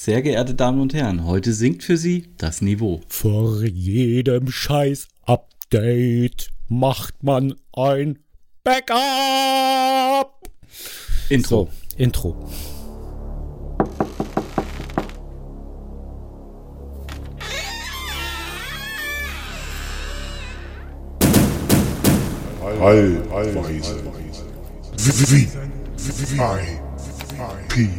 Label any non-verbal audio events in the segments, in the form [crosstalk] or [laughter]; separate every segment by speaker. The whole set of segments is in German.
Speaker 1: Sehr geehrte Damen und Herren, heute sinkt für Sie das Niveau.
Speaker 2: Vor jedem Scheiß-Update macht man ein Backup.
Speaker 1: Intro.
Speaker 2: So, Intro.
Speaker 3: Allweise. V I P.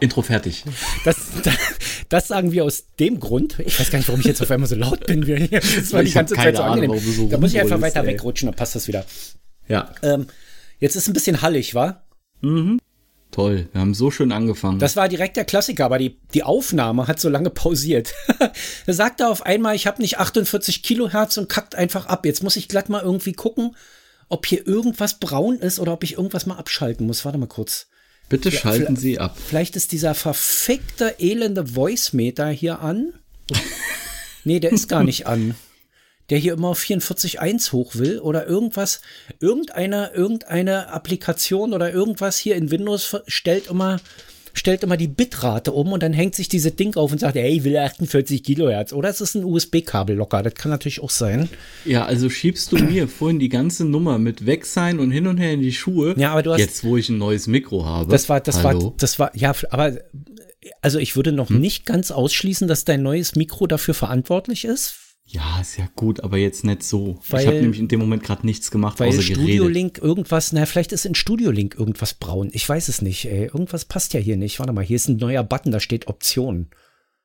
Speaker 1: Intro fertig.
Speaker 2: Das, das, das sagen wir aus dem Grund. Ich weiß gar nicht, warum ich jetzt auf einmal so laut bin. [laughs] Das war
Speaker 1: Ich
Speaker 2: die ganze Zeit so
Speaker 1: Ahnung,
Speaker 2: angenehm.
Speaker 1: so
Speaker 2: da muss ich einfach
Speaker 1: rumbrüllst,
Speaker 2: weiter
Speaker 1: ey.
Speaker 2: wegrutschen, dann passt das wieder.
Speaker 1: Ja,
Speaker 2: Ähm, jetzt ist ein bisschen hallig, wa?
Speaker 1: toll. Wir haben so schön angefangen.
Speaker 2: Das war direkt der Klassiker, aber die, die Aufnahme hat so lange pausiert. da [laughs] sagt er auf einmal, ich habe nicht 48 Kilohertz und kackt einfach ab. Jetzt muss ich glatt mal irgendwie gucken, ob hier irgendwas braun ist oder ob ich irgendwas mal abschalten muss. Warte mal kurz.
Speaker 1: Bitte schalten Sie ab.
Speaker 2: Vielleicht ist dieser verfickte, elende Voice-Meter hier an. nee, der ist gar nicht an. Der hier immer auf 44.1 hoch will oder irgendwas, irgendeine, irgendeine Applikation oder irgendwas hier in Windows stellt immer, stellt immer die Bitrate um und dann hängt sich diese Ding auf und sagt, hey, ich will 48 Kilohertz. Oder es ist ein USB-Kabel locker. Das kann natürlich auch sein.
Speaker 1: Ja, also schiebst du mir vorhin die ganze Nummer mit weg sein und hin und her in die Schuhe.
Speaker 2: Ja, aber du hast-
Speaker 1: Jetzt, wo ich ein neues Mikro habe.
Speaker 2: Das war, das
Speaker 1: Hallo?
Speaker 2: war, das war, ja, aber also ich würde noch
Speaker 1: Hm.
Speaker 2: nicht ganz ausschließen, dass dein neues Mikro dafür verantwortlich ist,
Speaker 1: Ja, ist ja gut, aber jetzt nicht so.
Speaker 2: Weil-
Speaker 1: ich habe nämlich in dem Moment gerade nichts gemacht,
Speaker 2: weil
Speaker 1: außer
Speaker 2: Studio
Speaker 1: geredet.
Speaker 2: Link irgendwas, na, vielleicht ist in Studio Link irgendwas braun. Ich weiß es nicht, ey. Irgendwas passt ja hier nicht. Warte mal, hier ist ein neuer Button, da steht Option.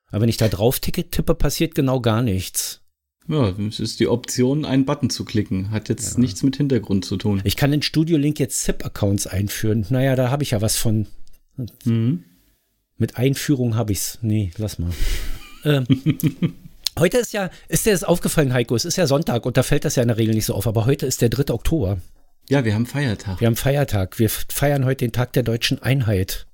Speaker 2: Aber wenn ich da drauf ticke, tippe, passiert genau gar nichts.
Speaker 1: Ja, es ist die Option, einen Button zu klicken. Hat jetzt nichts mit Hintergrund zu tun.
Speaker 2: Ich kann in Studio Link jetzt ZIP-Accounts einführen. Naja, da habe ich ja was von.
Speaker 1: Mhm.
Speaker 2: Mit Einführung habe ich's. Nee, lass mal. [laughs] ähm, heute ist ja, ist dir das aufgefallen, Heiko? Es ist ja Sonntag und da fällt das ja in der Regel nicht so auf, aber heute ist der 3. Oktober.
Speaker 1: Ja, wir haben Feiertag.
Speaker 2: Wir haben Feiertag. Wir feiern heute den Tag der deutschen Einheit.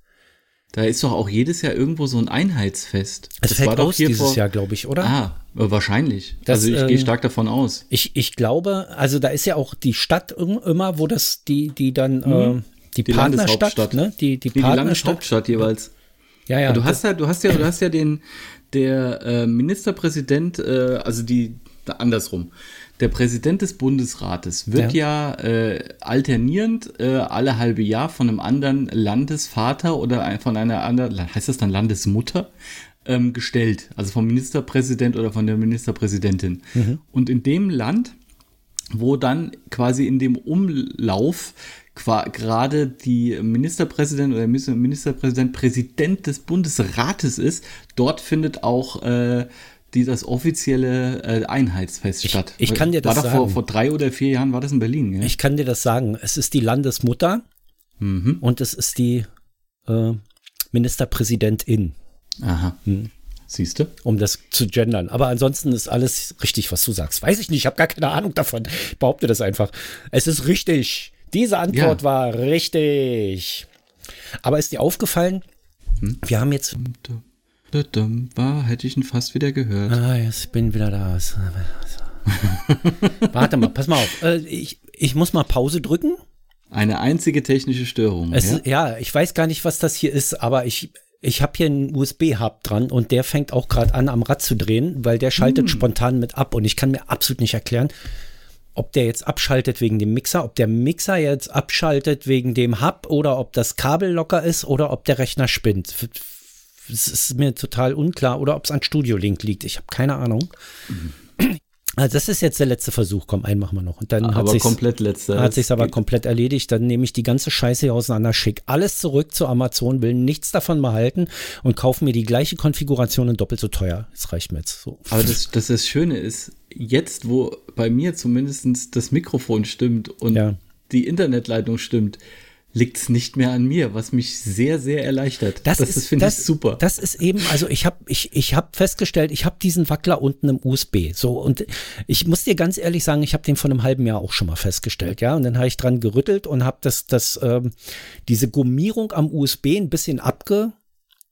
Speaker 1: Da ist doch auch jedes Jahr irgendwo so ein Einheitsfest.
Speaker 2: Es
Speaker 1: Das
Speaker 2: fällt
Speaker 1: war
Speaker 2: aus dieses
Speaker 1: vor-
Speaker 2: Jahr, glaube ich, oder?
Speaker 1: Ah, äh, wahrscheinlich.
Speaker 2: Das,
Speaker 1: also ich
Speaker 2: ähm,
Speaker 1: gehe stark davon aus.
Speaker 2: Ich, ich glaube, also da ist ja auch die Stadt immer, wo das, die, die dann, ähm, die,
Speaker 1: Mhm. Die
Speaker 2: Partnerstadt, ne? Die, die
Speaker 1: Nee, die
Speaker 2: Partnerstadt.
Speaker 1: Landeshauptstadt jeweils.
Speaker 2: Ja, ja.
Speaker 1: du hast ja, du hast ja, du hast ja den, der äh, Ministerpräsident, äh, also die, andersrum. Der Präsident des Bundesrates wird ja, äh, alternierend äh, alle halbe Jahr von einem anderen Landesvater oder von einer anderen, heißt das dann Landesmutter, ähm, gestellt. Also vom Ministerpräsident oder von der Ministerpräsidentin. Und in dem Land, wo dann quasi in dem Umlauf gerade die Ministerpräsident oder Minister- Ministerpräsident Präsident des Bundesrates ist, dort findet auch äh, die, das offizielle äh, Einheitsfest statt.
Speaker 2: ich kann dir das
Speaker 1: war doch Vor,
Speaker 2: sagen.
Speaker 1: vor drei oder vier Jahren war das in Berlin, ja?
Speaker 2: Ich kann dir das sagen. Es ist die Landesmutter
Speaker 1: Mhm.
Speaker 2: und es ist die äh, Ministerpräsidentin,
Speaker 1: Aha.
Speaker 2: Hm.
Speaker 1: Siehst du?
Speaker 2: um das zu gendern. Aber ansonsten ist alles richtig, was du sagst. Weiß ich nicht, ich habe gar keine Ahnung davon. Ich behaupte das einfach. Es ist richtig. Diese Antwort
Speaker 1: Ja.
Speaker 2: war richtig. Aber ist dir aufgefallen,
Speaker 1: Hm?
Speaker 2: wir haben jetzt
Speaker 1: War, hätte ich ihn fast wieder gehört.
Speaker 2: Ah, jetzt bin wieder da. [laughs] Warte mal, pass mal auf. Äh, ich, ich muss mal Pause drücken.
Speaker 1: Eine einzige technische Störung.
Speaker 2: Es,
Speaker 1: ja?
Speaker 2: ja, ich weiß gar nicht, was das hier ist, aber ich, ich habe hier einen USB-Hub dran und der fängt auch gerade an, am Rad zu drehen, weil der schaltet spontan mit ab und ich kann mir absolut nicht erklären, ob der jetzt abschaltet wegen dem Mixer, ob der Mixer jetzt abschaltet wegen dem Hub oder ob das Kabel locker ist oder ob der Rechner spinnt. Es ist mir total unklar oder ob es an Studio Link liegt. Ich habe keine Ahnung. Also das ist jetzt der letzte Versuch. Komm, einen machen wir noch. Und dann hat
Speaker 1: aber
Speaker 2: sich's,
Speaker 1: komplett letzter.
Speaker 2: hat sich's aber komplett erledigt. Dann nehme ich die ganze Scheiße hier auseinander, schick alles zurück zu Amazon, will nichts davon behalten und kaufe mir die gleiche Konfiguration und doppelt so teuer. Das reicht mir jetzt so.
Speaker 1: Aber das, das, das Schöne ist, jetzt, wo bei mir zumindest das Mikrofon stimmt und
Speaker 2: Ja.
Speaker 1: die Internetleitung stimmt, liegt es nicht mehr an mir, was mich sehr, sehr erleichtert. Das, ist, finde ich super.
Speaker 2: Das ist eben, also ich habe ich, ich hab festgestellt, ich habe diesen Wackler unten im USB. So, und ich muss dir ganz ehrlich sagen, ich habe den vor einem halben Jahr auch schon mal festgestellt, ja. Und dann habe ich dran gerüttelt und habe das, das, ähm, diese Gummierung am USB ein bisschen abge,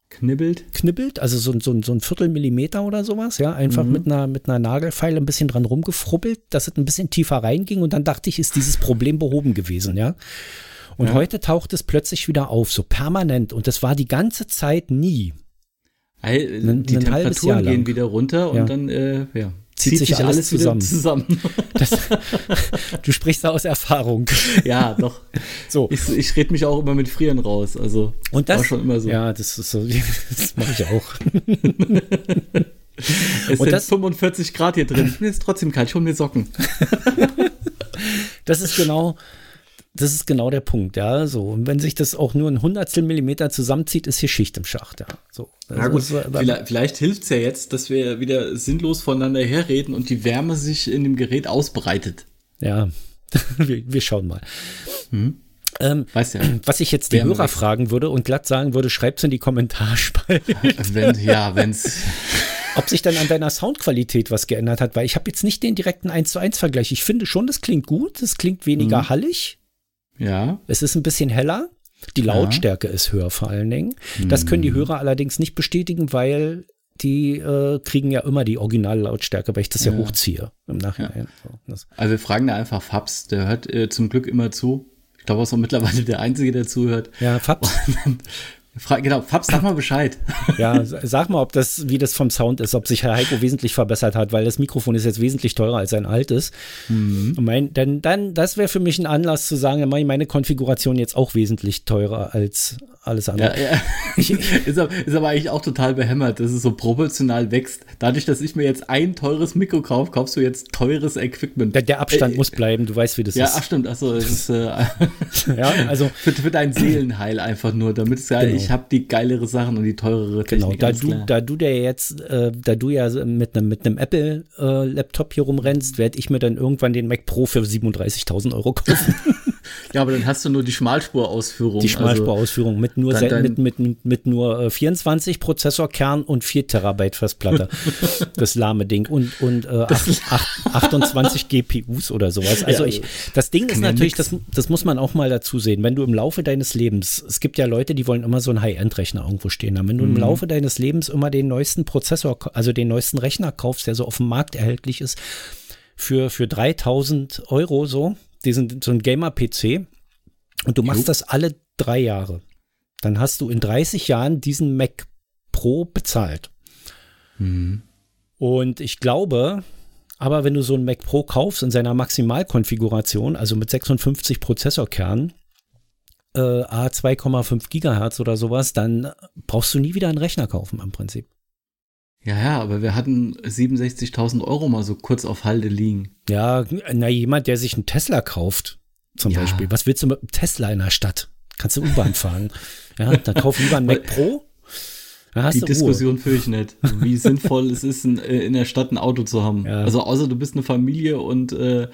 Speaker 1: Knibbelt?
Speaker 2: Knibbelt, also so, so, so ein Viertelmillimeter oder sowas, ja, einfach mhm. mit, einer, mit einer Nagelfeile ein bisschen dran rumgefrubbelt, dass es ein bisschen tiefer reinging und dann dachte ich, ist dieses Problem behoben gewesen, ja. Und ja. heute taucht es plötzlich wieder auf, so permanent und das war die ganze Zeit nie.
Speaker 1: Heil, die ein Temperaturen gehen wieder runter und ja. dann, äh, ja
Speaker 2: zieht, zieht sich, sich, alles, zusammen. zusammen. [laughs] Das, [laughs] du sprichst da aus Erfahrung.
Speaker 1: Ja, doch. So. Ich, ich rede mich auch immer mit Frieren raus. Also
Speaker 2: und das war schon immer so. Ja, das ist so. [laughs] Das mache ich auch.
Speaker 1: es und sind das, 45 Grad hier drin. Mir ist trotzdem kalt. Ich hole mir Socken.
Speaker 2: das ist genau das ist genau der Punkt, ja. So, und wenn sich das auch nur ein Hundertstel Millimeter zusammenzieht, ist hier Schicht im Schacht, ja. So.
Speaker 1: Na gut, ist, vielleicht, vielleicht hilft es ja jetzt, dass wir wieder sinnlos voneinander herreden und die Wärme sich in dem Gerät ausbreitet.
Speaker 2: Ja, [laughs] wir, wir, schauen mal. Hm. Ähm, weißt ja, [clears throat] was ich jetzt die Hörer fragen würde und glatt sagen würde, schreibt es in die Kommentarspalte. [laughs]
Speaker 1: Wenn, ja, wenn's. [laughs]
Speaker 2: Ob sich dann an deiner Soundqualität was geändert hat, weil ich habe jetzt nicht den direkten 1 zu 1 Vergleich. Ich finde schon, das klingt gut, es klingt weniger mhm. hallig,
Speaker 1: ja.
Speaker 2: Es ist ein bisschen heller. Die Lautstärke ja. ist höher vor allen Dingen. Das können die hm. Hörer allerdings nicht bestätigen, weil die äh, kriegen ja immer die Originallautstärke, weil ich das ja, ja hochziehe im Nachhinein.
Speaker 1: Ja. So, also wir fragen da einfach Fabs, der hört äh, zum Glück immer zu. Ich glaube, er ist auch mittlerweile der Einzige, der zuhört.
Speaker 2: Ja, Fabs.
Speaker 1: Fra genau, Fabs, sag mal Bescheid.
Speaker 2: Ja, sag mal, ob das, wie das vom Sound ist, ob sich Herr Heiko wesentlich verbessert hat, weil das Mikrofon ist jetzt wesentlich teurer als ein altes. Mhm. Mein, denn dann, das wäre für mich ein Anlass zu sagen, dann mache ich meine Konfiguration jetzt auch wesentlich teurer als alles andere. Ja, ja. [laughs] [laughs]
Speaker 1: ist, aber, ist, aber, eigentlich auch total behämmert, dass es so proportional wächst. Dadurch, dass ich mir jetzt ein teures Mikro kaufe, kaufst du jetzt teures Equipment.
Speaker 2: Der, der Abstand äh, muss bleiben, du weißt, wie das
Speaker 1: ja,
Speaker 2: ist.
Speaker 1: Ja, stimmt. Achso, es ist äh, [laughs] ja, also für, für dein Seelenheil einfach nur, damit es ja, genau. ich habe die geilere Sachen und die teurere
Speaker 2: Technik. Genau, da du, da du der jetzt, äh, da du ja mit einem mit einem Apple äh, hier rumrennst, werde ich mir dann irgendwann den Mac Pro für 37.000 Euro kaufen. [laughs]
Speaker 1: Ja, aber dann hast du nur die Schmalspurausführung.
Speaker 2: Die Schmalspurausführung also mit nur dann, dann mit, mit, mit nur 24 äh, Prozessorkern und 4 Terabyte Festplatte. [laughs] das lahme Ding. Und, und äh, 8, 8, 28 GPUs oder sowas. Also ja, ich, das Ding ist natürlich, das, das muss man auch mal dazu sehen. Wenn du im Laufe deines Lebens, es gibt ja Leute, die wollen immer so einen High-End-Rechner irgendwo stehen haben. Wenn du mhm. im Laufe deines Lebens immer den neuesten Prozessor, also den neuesten Rechner kaufst, der so auf dem Markt erhältlich ist, für, für 3000 Euro so, diesen, so ein Gamer-PC und du machst jo. das alle drei Jahre. Dann hast du in 30 Jahren diesen Mac Pro bezahlt. Mhm. Und ich glaube, aber wenn du so einen Mac Pro kaufst in seiner Maximalkonfiguration, also mit 56 Prozessorkernen, äh, A2,5 Gigahertz oder sowas, dann brauchst du nie wieder einen Rechner kaufen im Prinzip.
Speaker 1: Ja, ja, aber wir hatten 67.000 Euro mal so kurz auf Halde liegen.
Speaker 2: Ja, na, jemand, der sich einen Tesla kauft, zum ja. Beispiel. Was willst du mit einem Tesla in der Stadt? Kannst du U-Bahn fahren? Ja, dann kauf lieber einen Mac [laughs] Pro.
Speaker 1: Die Diskussion führe ich nicht, wie sinnvoll es ist, in, äh, in, der Stadt ein Auto zu haben. Ja. Also außer du bist eine Familie und äh,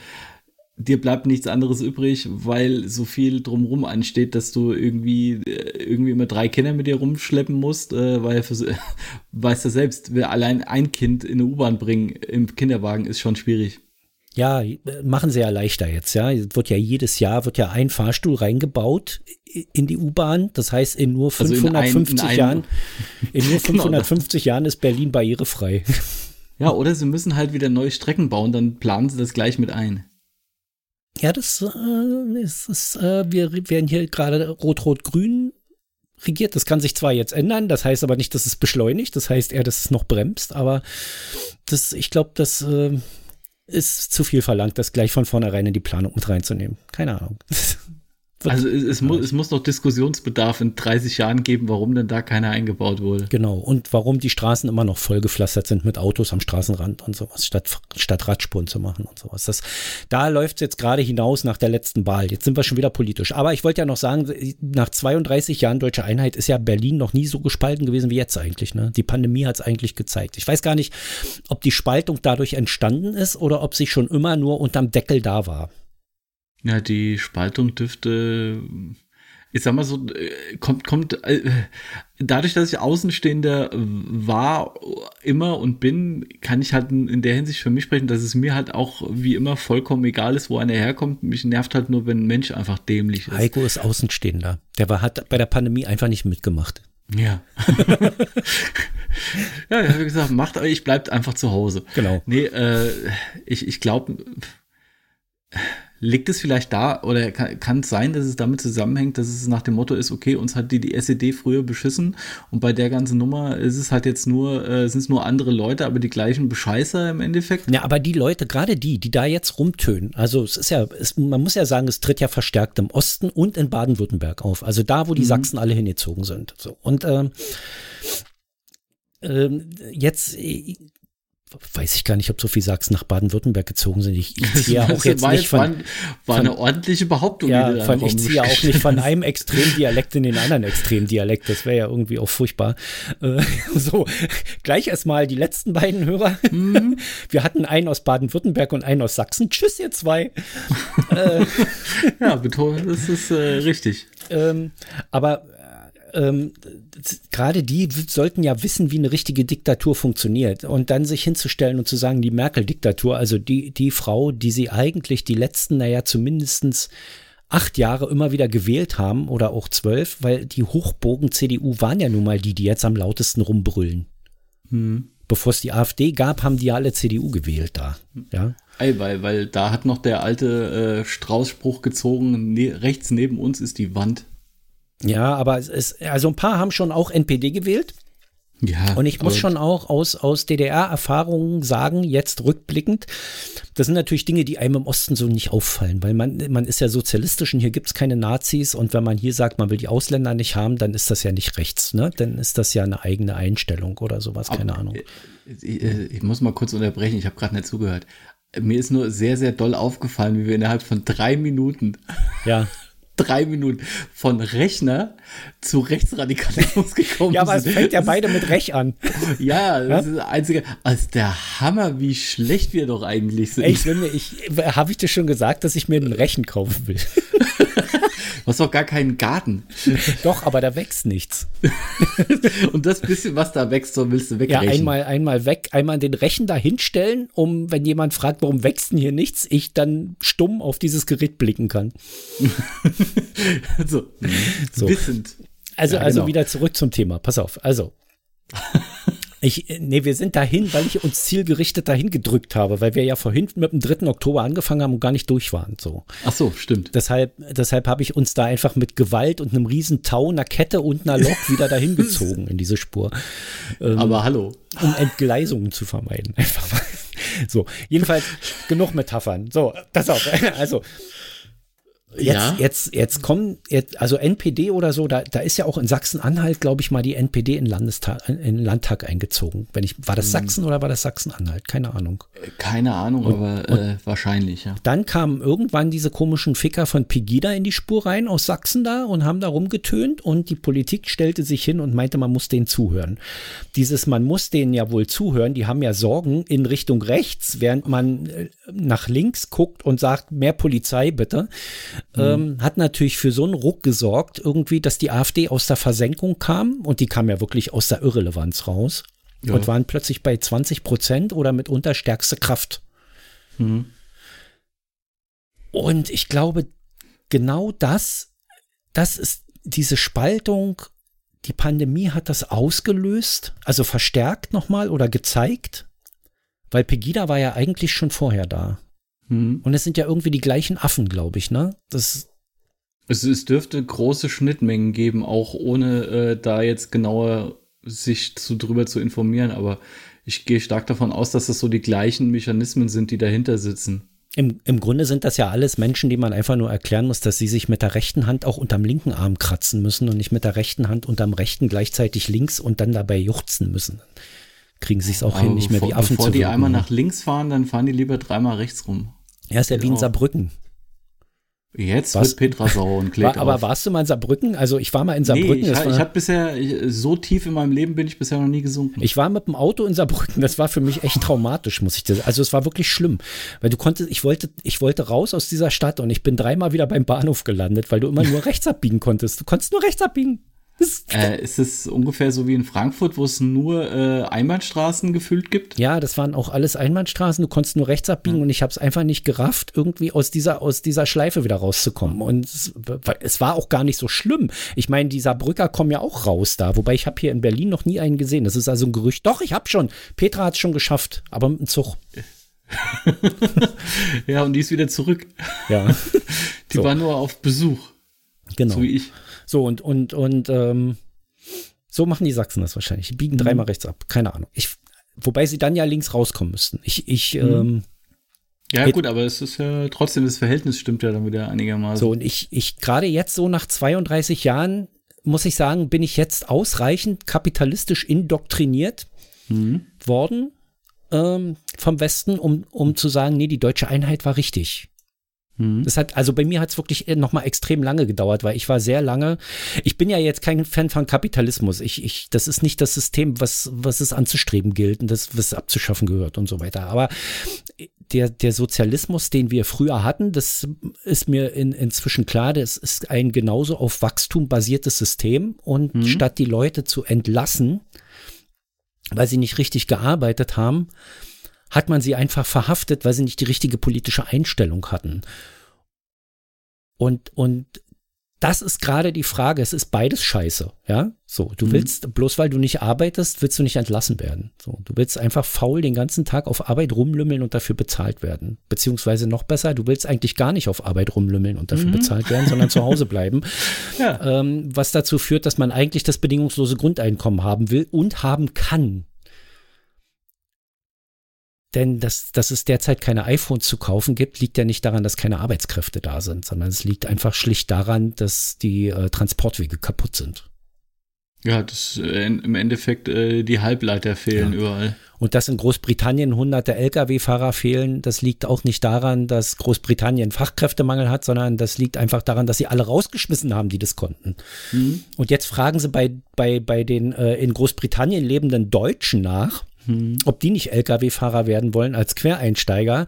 Speaker 1: dir bleibt nichts anderes übrig, weil so viel drumrum ansteht, dass du irgendwie äh, irgendwie immer drei Kinder mit dir rumschleppen musst, äh, weil für, [laughs] weißt du selbst, wer allein ein Kind in eine U-Bahn bringen im Kinderwagen ist schon schwierig.
Speaker 2: Ja, machen sie ja leichter jetzt, ja. Es wird ja jedes Jahr wird ja ein Fahrstuhl reingebaut in die U-Bahn. Das heißt, in nur 550 also in ein, in Jahren, in nur 550 [laughs] genau. Jahren ist Berlin barrierefrei.
Speaker 1: Ja, oder sie müssen halt wieder neue Strecken bauen, dann planen sie das gleich mit ein.
Speaker 2: Ja, das äh, ist, ist äh, wir werden hier gerade rot-rot-grün regiert. Das kann sich zwar jetzt ändern, das heißt aber nicht, dass es beschleunigt, das heißt eher, dass es noch bremst, aber das, ich glaube, das äh, ist zu viel verlangt, das gleich von vornherein in die Planung mit reinzunehmen. Keine Ahnung. [laughs]
Speaker 1: Also es, es, muss, es muss noch Diskussionsbedarf in 30 Jahren geben, warum denn da keiner eingebaut wurde.
Speaker 2: Genau, und warum die Straßen immer noch vollgepflastert sind mit Autos am Straßenrand und sowas, statt, statt Radspuren zu machen und sowas. Das, da läuft es jetzt gerade hinaus nach der letzten Wahl. Jetzt sind wir schon wieder politisch. Aber ich wollte ja noch sagen, nach 32 Jahren deutscher Einheit ist ja Berlin noch nie so gespalten gewesen wie jetzt eigentlich. Ne? Die Pandemie hat es eigentlich gezeigt. Ich weiß gar nicht, ob die Spaltung dadurch entstanden ist oder ob sie schon immer nur unterm Deckel da war.
Speaker 1: Ja, die Spaltung dürfte, ich sag mal so, äh, kommt, kommt, äh, dadurch, dass ich Außenstehender war, immer und bin, kann ich halt in der Hinsicht für mich sprechen, dass es mir halt auch wie immer vollkommen egal ist, wo einer herkommt. Mich nervt halt nur, wenn ein Mensch einfach dämlich ist.
Speaker 2: Heiko ist Außenstehender. Der war, hat bei der Pandemie einfach nicht mitgemacht.
Speaker 1: Ja. [laughs] ja, ich habe gesagt, macht euch, bleibt einfach zu Hause.
Speaker 2: Genau.
Speaker 1: Nee, äh, ich, ich glaube, liegt es vielleicht da oder kann, es sein, dass es damit zusammenhängt, dass es nach dem Motto ist, okay, uns hat die, die SED früher beschissen und bei der ganzen Nummer ist es halt jetzt nur, äh, sind es nur andere Leute, aber die gleichen Bescheißer im Endeffekt?
Speaker 2: Ja, aber die Leute, gerade die, die da jetzt rumtönen, also es ist ja, es, man muss ja sagen, es tritt ja verstärkt im Osten und in Baden-Württemberg auf, also da, wo die mhm. Sachsen alle hingezogen sind. So. Und ähm, ähm, jetzt weiß ich gar nicht, ob so viele Sachsen nach Baden-Württemberg gezogen sind. Ich, ich ziehe ja [laughs] auch jetzt war, nicht von,
Speaker 1: war, war eine ordentliche Behauptung.
Speaker 2: Ja, von, ich ziehe ja auch nicht von [laughs] einem Extremdialekt in den anderen Extremdialekt. Das wäre ja irgendwie auch furchtbar. Äh, [laughs] so, gleich erstmal die letzten beiden Hörer. Mhm. Wir hatten einen aus Baden-Württemberg und einen aus Sachsen. Tschüss, ihr zwei.
Speaker 1: äh, ja, betonen, das ist äh, richtig.
Speaker 2: Ähm, aber ähm, gerade die sollten ja wissen, wie eine richtige Diktatur funktioniert. Und dann sich hinzustellen und zu sagen, die Merkel-Diktatur, also die, die Frau, die sie eigentlich die letzten, naja, zumindestens acht Jahre immer wieder gewählt haben oder auch zwölf, weil die Hochbogen CDU waren ja nun mal die, die jetzt am lautesten rumbrüllen. Hm. Bevor es die AfD gab, haben die ja alle CDU gewählt da. Ja.
Speaker 1: Ey, weil, weil da hat noch der alte äh, Straußspruch gezogen, ne, rechts neben uns ist die Wand.
Speaker 2: Ja, aber es ist, also ein paar haben schon auch NPD gewählt. Ja. Und ich muss schon auch aus, aus DDR-Erfahrungen sagen, jetzt rückblickend, das sind natürlich Dinge, die einem im Osten so nicht auffallen, weil man, man ist ja sozialistisch und hier gibt es keine Nazis und wenn man hier sagt, man will die Ausländer nicht haben, dann ist das ja nicht rechts, ne? Dann ist das ja eine eigene Einstellung oder sowas, keine Aber, Ahnung.
Speaker 1: Ich, äh, ich, muss mal kurz unterbrechen, ich habe gerade nicht zugehört. Mir ist nur sehr, sehr doll aufgefallen, wie wir innerhalb von drei Minuten
Speaker 2: ja. [laughs]
Speaker 1: drei Minuten von Rechner zu Rechtsradikalismus [laughs] gekommen
Speaker 2: Ja, aber es fängt ja beide mit Rech an. [laughs]
Speaker 1: Ja, das ja? ist das einzige. Also der Hammer, wie schlecht wir doch eigentlich sind.
Speaker 2: Ey, ich, ich, habe ich dir schon gesagt, dass ich mir einen Rechen kaufen will? [laughs]
Speaker 1: Du hast doch gar keinen Garten. [laughs]
Speaker 2: Doch, aber da wächst nichts. [laughs]
Speaker 1: Und das bisschen, was da wächst, so willst du wegrechen.
Speaker 2: Ja, einmal, einmal weg, einmal den Rechen da hinstellen, um, wenn jemand fragt, warum wächst denn hier nichts, ich dann stumm auf dieses Gerät blicken kann. [laughs]
Speaker 1: so, so. wissend.
Speaker 2: Also, ja, also genau. wieder zurück zum Thema. Pass auf. Also, ich, nee, wir sind dahin, weil ich uns zielgerichtet dahin gedrückt habe, weil wir ja vorhin mit dem 3. Oktober angefangen haben und gar nicht durch waren. So.
Speaker 1: Ach so, stimmt.
Speaker 2: Deshalb, deshalb habe ich uns da einfach mit Gewalt und einem riesen Tau, einer Kette und einer Lok [laughs] wieder dahin gezogen in diese Spur.
Speaker 1: Ähm, Aber hallo.
Speaker 2: Um Entgleisungen zu vermeiden. [laughs] Einfach mal. So, jedenfalls genug Metaphern. So, das auch. [laughs] Also, Jetzt, ja. jetzt, jetzt kommen, jetzt, also NPD oder so, da, da ist ja auch in Sachsen-Anhalt, glaube ich mal, die NPD in, Landestag, in den Landtag eingezogen. Wenn ich, war das hm. Sachsen oder war das Sachsen-Anhalt? Keine Ahnung.
Speaker 1: Keine Ahnung, und, aber und äh, wahrscheinlich, ja.
Speaker 2: Dann kamen irgendwann diese komischen Ficker von Pegida in die Spur rein aus Sachsen da und haben da rumgetönt und die Politik stellte sich hin und meinte, man muss denen zuhören. Dieses, man muss denen ja wohl zuhören, die haben ja Sorgen in Richtung rechts, während man äh, nach links guckt und sagt, mehr Polizei bitte mhm. ähm, hat natürlich für so einen Ruck gesorgt, irgendwie, dass die AfD aus der Versenkung kam und die kam ja wirklich aus der Irrelevanz raus ja. und waren plötzlich bei 20 Prozent oder mitunter stärkste Kraft. Mhm. Und ich glaube, genau das, das ist diese Spaltung, die Pandemie hat das ausgelöst, also verstärkt nochmal oder gezeigt, weil Pegida war ja eigentlich schon vorher da. Mhm. Und es sind ja irgendwie die gleichen Affen, glaube ich, ne? Das
Speaker 1: es, es dürfte große Schnittmengen geben, auch ohne äh, da jetzt genauer sich zu, drüber zu informieren. Aber ich gehe stark davon aus, dass das so die gleichen Mechanismen sind, die dahinter sitzen.
Speaker 2: Im, Im Grunde sind das ja alles Menschen, die man einfach nur erklären muss, dass sie sich mit der rechten Hand auch unterm linken Arm kratzen müssen und nicht mit der rechten Hand unterm rechten gleichzeitig links und dann dabei juchzen müssen. Kriegen sie es auch Aber hin, nicht bevor, mehr wie Affen
Speaker 1: bevor zu Bevor die einmal nach links fahren, dann fahren die lieber dreimal rechts rum.
Speaker 2: Ja, ist ja wie in Saarbrücken.
Speaker 1: Jetzt Was? wird Petra sauer und klärt [laughs]
Speaker 2: war, Aber warst du mal in Saarbrücken? Also ich war mal in Saarbrücken. Nee,
Speaker 1: ich, ich habe bisher, so tief in meinem Leben bin ich bisher noch nie gesunken.
Speaker 2: Ich war mit dem Auto in Saarbrücken, das war für mich echt traumatisch, muss ich dir sagen. Also es war wirklich schlimm, weil du konntest, ich wollte, ich wollte raus aus dieser Stadt und ich bin dreimal wieder beim Bahnhof gelandet, weil du immer nur rechts abbiegen konntest. Du konntest nur rechts abbiegen.
Speaker 1: Äh, ist es ungefähr so wie in Frankfurt, wo es nur äh, Einbahnstraßen gefühlt gibt?
Speaker 2: Ja, das waren auch alles Einbahnstraßen. Du konntest nur rechts abbiegen ja. und ich habe es einfach nicht gerafft, irgendwie aus dieser, aus dieser Schleife wieder rauszukommen. Und es, es war auch gar nicht so schlimm. Ich meine, die Saarbrücker kommen ja auch raus da. Wobei ich habe hier in Berlin noch nie einen gesehen. Das ist also ein Gerücht. Doch, ich habe schon. Petra hat es schon geschafft, aber mit dem Zug. [laughs]
Speaker 1: ja, und die ist wieder zurück.
Speaker 2: Ja. [laughs]
Speaker 1: Die so. war nur auf Besuch.
Speaker 2: Genau.
Speaker 1: So wie ich.
Speaker 2: So, und, und, und ähm, so machen die Sachsen das wahrscheinlich. Die biegen mhm. dreimal rechts ab. Keine Ahnung. Ich, wobei sie dann ja links rauskommen müssten. Ich, ich, mhm. ähm,
Speaker 1: ja, gut, aber es ist ja trotzdem, das Verhältnis stimmt ja dann wieder einigermaßen.
Speaker 2: So, und ich, ich gerade jetzt so nach 32 Jahren, muss ich sagen, bin ich jetzt ausreichend kapitalistisch indoktriniert mhm. worden ähm, vom Westen, um, um zu sagen, nee, die deutsche Einheit war richtig. Mhm. Das hat, also bei mir hat es wirklich nochmal extrem lange gedauert, weil ich war sehr lange, ich bin ja jetzt kein Fan von Kapitalismus. Ich, ich, das ist nicht das System, was, was es anzustreben gilt und das, was abzuschaffen gehört und so weiter. Aber der, der Sozialismus, den wir früher hatten, das ist mir in, inzwischen klar, das ist ein genauso auf Wachstum basiertes System und mhm. statt die Leute zu entlassen, weil sie nicht richtig gearbeitet haben, hat man sie einfach verhaftet, weil sie nicht die richtige politische Einstellung hatten. Und, und das ist gerade die Frage. Es ist beides scheiße. Ja, so. Du mhm. willst, bloß weil du nicht arbeitest, willst du nicht entlassen werden. So. Du willst einfach faul den ganzen Tag auf Arbeit rumlümmeln und dafür bezahlt werden. Beziehungsweise noch besser, du willst eigentlich gar nicht auf Arbeit rumlümmeln und dafür mhm. bezahlt werden, sondern zu Hause bleiben. [laughs] Ja. Ähm, was dazu führt, dass man eigentlich das bedingungslose Grundeinkommen haben will und haben kann. Denn dass, dass es derzeit keine iPhones zu kaufen gibt, liegt ja nicht daran, dass keine Arbeitskräfte da sind, sondern es liegt einfach schlicht daran, dass die äh, Transportwege kaputt sind.
Speaker 1: Ja, das äh, im Endeffekt äh, die Halbleiter fehlen ja. überall.
Speaker 2: Und dass in Großbritannien hunderte Lkw-Fahrer fehlen, das liegt auch nicht daran, dass Großbritannien Fachkräftemangel hat, sondern das liegt einfach daran, dass sie alle rausgeschmissen haben, die das konnten. Mhm. Und jetzt fragen sie bei, bei, bei den äh, in Großbritannien lebenden Deutschen nach, hm. ob die nicht Lkw-Fahrer werden wollen als Quereinsteiger.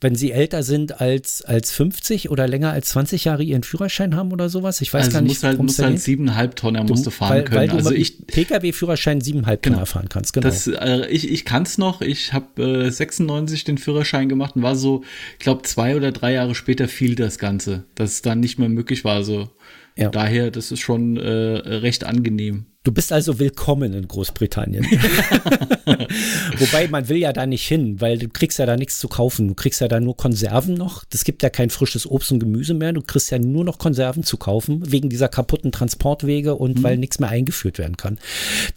Speaker 2: Wenn sie älter sind als, als 50 oder länger als 20 Jahre ihren Führerschein haben oder sowas. Ich weiß also gar nicht.
Speaker 1: Muss halt, muss halt siebeneinhalb Tonner musst du fahren weil, können. Weil du
Speaker 2: also ich Pkw-Führerschein siebeneinhalb genau, Tonner fahren kannst.
Speaker 1: Genau. Das, äh, ich ich kann es noch. Ich habe äh, 96 den Führerschein gemacht und war so, ich glaube, zwei oder drei Jahre später fiel das Ganze, dass es dann nicht mehr möglich war. So. Ja. Daher, das ist schon äh, recht angenehm.
Speaker 2: Du bist also willkommen in Großbritannien. [laughs] Wobei man will ja da nicht hin, weil du kriegst ja da nichts zu kaufen. Du kriegst ja da nur Konserven noch. Es gibt ja kein frisches Obst und Gemüse mehr. Du kriegst ja nur noch Konserven zu kaufen, wegen dieser kaputten Transportwege und mhm. weil nichts mehr eingeführt werden kann.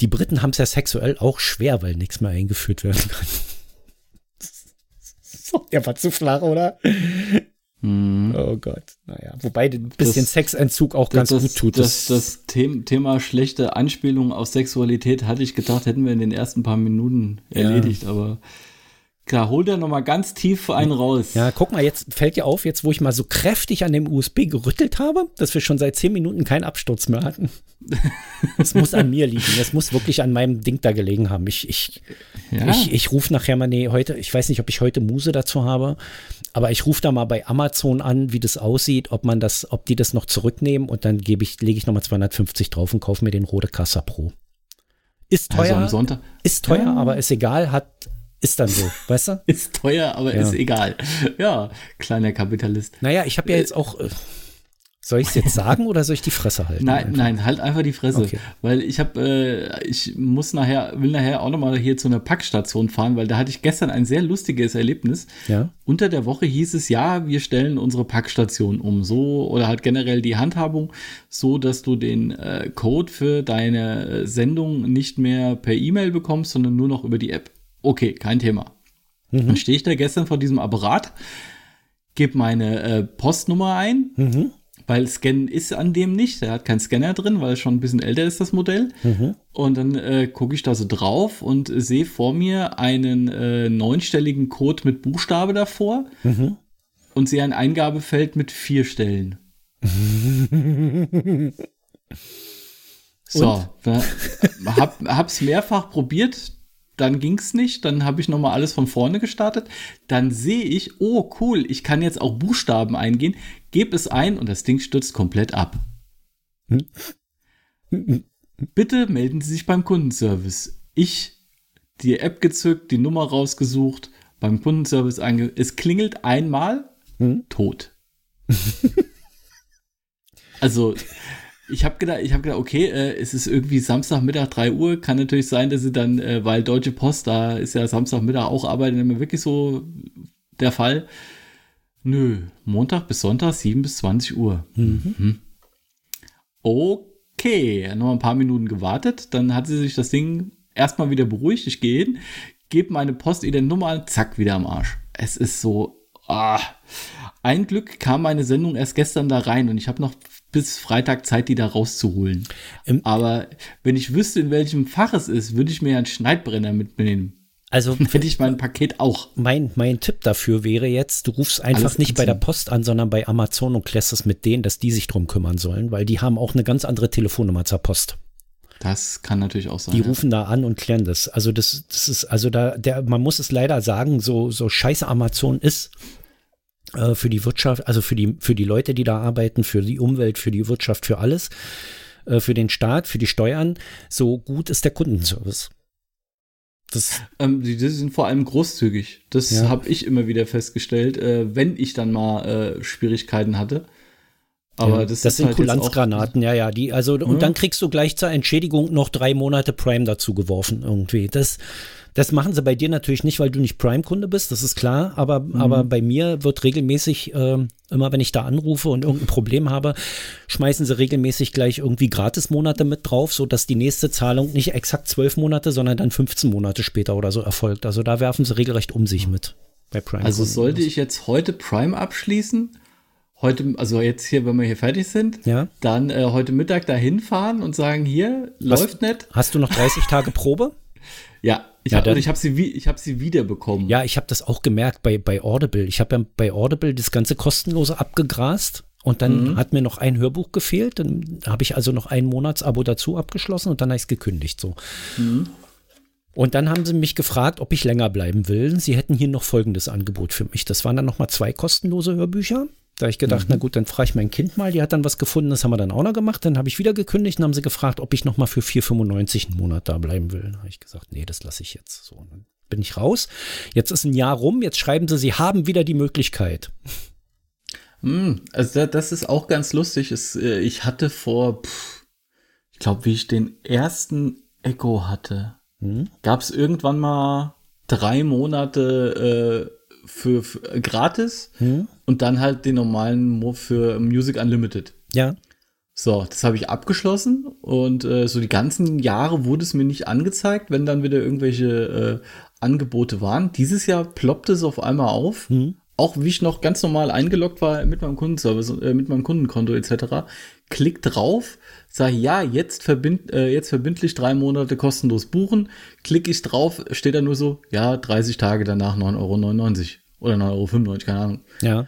Speaker 2: Die Briten haben es ja sexuell auch schwer, weil nichts mehr eingeführt werden kann. [laughs] Der war zu flach, oder? Mhm. Oh Gott, naja. Wobei ein bisschen das, Sexentzug auch ganz
Speaker 1: das,
Speaker 2: gut tut.
Speaker 1: Das, das, Thema schlechte Anspielung auf Sexualität hatte ich gedacht, hätten wir in den ersten paar Minuten erledigt, ja. aber Klar, hol da nochmal ganz tief einen raus.
Speaker 2: Ja, guck mal, jetzt fällt dir auf, jetzt wo ich mal so kräftig an dem USB gerüttelt habe, dass wir schon seit zehn Minuten keinen Absturz mehr hatten. [laughs] Es muss an mir liegen. Es muss wirklich an meinem Ding da gelegen haben. Ich, ich, ja. ich, ich rufe nachher mal, nee, heute, ich weiß nicht, ob ich heute Muse dazu habe, aber ich rufe da mal bei Amazon an, wie das aussieht, ob man das, ob die das noch zurücknehmen und dann gebe ich, lege ich nochmal 250 drauf und kaufe mir den Rode Casa Pro. Ist also teuer, also ist teuer, ja. aber ist egal, hat ist dann so, [laughs] weißt du?
Speaker 1: ist teuer, aber ja. ist egal. Ja, kleiner Kapitalist.
Speaker 2: Naja, ich habe ja jetzt auch. Äh, soll ich es jetzt sagen oder soll ich die Fresse halten?
Speaker 1: Nein, einfach? nein, halt einfach die Fresse. Okay. Weil ich habe, äh, ich muss nachher, will nachher auch nochmal hier zu einer Packstation fahren, weil da hatte ich gestern ein sehr lustiges Erlebnis.
Speaker 2: Ja.
Speaker 1: Unter der Woche hieß es, ja, wir stellen unsere Packstation um, so, oder halt generell die Handhabung, so dass du den äh, Code für deine Sendung nicht mehr per E-Mail bekommst, sondern nur noch über die App. Okay, kein Thema. Mhm. Dann stehe ich da gestern vor diesem Apparat, gebe meine äh, Postnummer ein, mhm. weil Scannen ist an dem nicht. Der hat keinen Scanner drin, weil es schon ein bisschen älter ist, das Modell. Mhm. Und dann äh, gucke ich da so drauf und sehe vor mir einen äh, neunstelligen Code mit Buchstabe davor mhm. und sehe ein Eingabefeld mit vier Stellen. [laughs] so, da, hab, hab's mehrfach probiert, dann ging es nicht, dann habe ich nochmal alles von vorne gestartet. Dann sehe ich, oh cool, ich kann jetzt auch Buchstaben eingehen, gebe es ein und das Ding stürzt komplett ab. Bitte melden Sie sich beim Kundenservice. Ich die App gezückt, die Nummer rausgesucht, beim Kundenservice einge... Es klingelt einmal, hm? tot. also, ich habe gedacht, ich habe gedacht, okay, äh, es ist irgendwie Samstagmittag 3 Uhr. Kann natürlich sein, dass sie dann, äh, weil Deutsche Post, da ist ja Samstagmittag auch arbeiten, immer wirklich so der Fall. Nö, Montag bis Sonntag 7 bis 20 Uhr. Mhm. Mhm. Okay, noch ein paar Minuten gewartet, dann hat sie sich das Ding erstmal wieder beruhigt. Ich gehe hin, gebe meine Post-Ident-Nummer an, zack, wieder am Arsch. Es ist so, ah. Ein Glück kam meine Sendung erst gestern da rein und ich habe noch bis Freitag Zeit, die da rauszuholen. Ähm, Aber wenn ich wüsste, in welchem Fach es ist, würde ich mir einen Schneidbrenner mitnehmen.
Speaker 2: Also [laughs]
Speaker 1: hätte ich mein Paket auch.
Speaker 2: Mein, mein Tipp dafür wäre jetzt, du rufst einfach Alles nicht bei der Post an, sondern bei Amazon und klärst es mit denen, dass die sich drum kümmern sollen, weil die haben auch eine ganz andere Telefonnummer zur Post.
Speaker 1: Das kann natürlich auch sein.
Speaker 2: Die ja. rufen da an und klären das. Also das, das ist, also da, der, man muss es leider sagen, so, so scheiße Amazon ist, äh, für die Wirtschaft, also für die, für die Leute, die da arbeiten, für die Umwelt, für die Wirtschaft, für alles, äh, für den Staat, für die Steuern, so gut ist der Kundenservice.
Speaker 1: Das, ähm, die, die, sind vor allem großzügig. Das ja. habe ich immer wieder festgestellt, äh, wenn ich dann mal äh, Schwierigkeiten hatte.
Speaker 2: Aber ja, das, das sind halt Kulanzgranaten, ja, ja. Die, also, und dann kriegst du gleich zur Entschädigung noch drei Monate Prime dazu geworfen, irgendwie. Das, das machen sie bei dir natürlich nicht, weil du nicht Prime-Kunde bist, das ist klar, aber, mhm. aber bei mir wird regelmäßig, äh, immer wenn ich da anrufe und irgendein Problem habe, schmeißen sie regelmäßig gleich irgendwie Gratis-Monate mit drauf, sodass die nächste Zahlung nicht exakt zwölf Monate, sondern dann 15 Monate später oder so erfolgt. Also da werfen sie regelrecht um sich mit
Speaker 1: bei Prime. Also sollte ich jetzt heute Prime abschließen? heute, also jetzt hier, wenn wir hier fertig sind,
Speaker 2: ja.
Speaker 1: dann äh, heute Mittag dahin fahren und sagen, hier,
Speaker 2: hast,
Speaker 1: läuft nicht.
Speaker 2: Hast du noch 30 Tage Probe? [laughs]
Speaker 1: Ja, ich ja, habe hab sie, ich hab sie wiederbekommen.
Speaker 2: Ja, ich habe das auch gemerkt bei, bei Audible. Ich habe ja bei Audible das ganze kostenlose abgegrast und dann mhm. hat mir noch ein Hörbuch gefehlt. Dann habe ich also noch ein Monatsabo dazu abgeschlossen und dann habe ich es gekündigt. So. Mhm. Und dann haben sie mich gefragt, ob ich länger bleiben will. Sie hätten hier noch folgendes Angebot für mich. Das waren dann nochmal zwei kostenlose Hörbücher. Da ich gedacht, mhm. na gut, dann frage ich mein Kind mal. Die hat dann was gefunden, das haben wir dann auch noch gemacht. Dann habe ich wieder gekündigt und haben sie gefragt, ob ich noch mal für 4,95 einen Monat da bleiben will. Da habe ich gesagt, nee, das lasse ich jetzt. So, dann bin ich raus. Jetzt ist ein Jahr rum. Jetzt schreiben sie, sie haben wieder die Möglichkeit.
Speaker 1: Hm, also das ist auch ganz lustig. Äh, ich hatte vor, ich glaube, wie ich den ersten Echo hatte, hm? gab es irgendwann mal drei Monate äh, für, für gratis hm? Und dann halt den normalen für Music Unlimited.
Speaker 2: Ja.
Speaker 1: So, das habe ich abgeschlossen und äh, so die ganzen Jahre wurde es mir nicht angezeigt, wenn dann wieder irgendwelche äh, Angebote waren. Dieses Jahr ploppte es auf einmal auf. Hm. Auch wie ich noch ganz normal eingeloggt war mit meinem Kundenservice, äh, mit meinem Kundenkonto etc. Klick drauf, sage ja, jetzt, verbind, äh, jetzt verbindlich drei Monate kostenlos buchen. Klicke ich drauf, steht da nur so, ja, 30 Tage danach 9,99 Euro. Oder 9,95 Euro, keine Ahnung.
Speaker 2: Ja.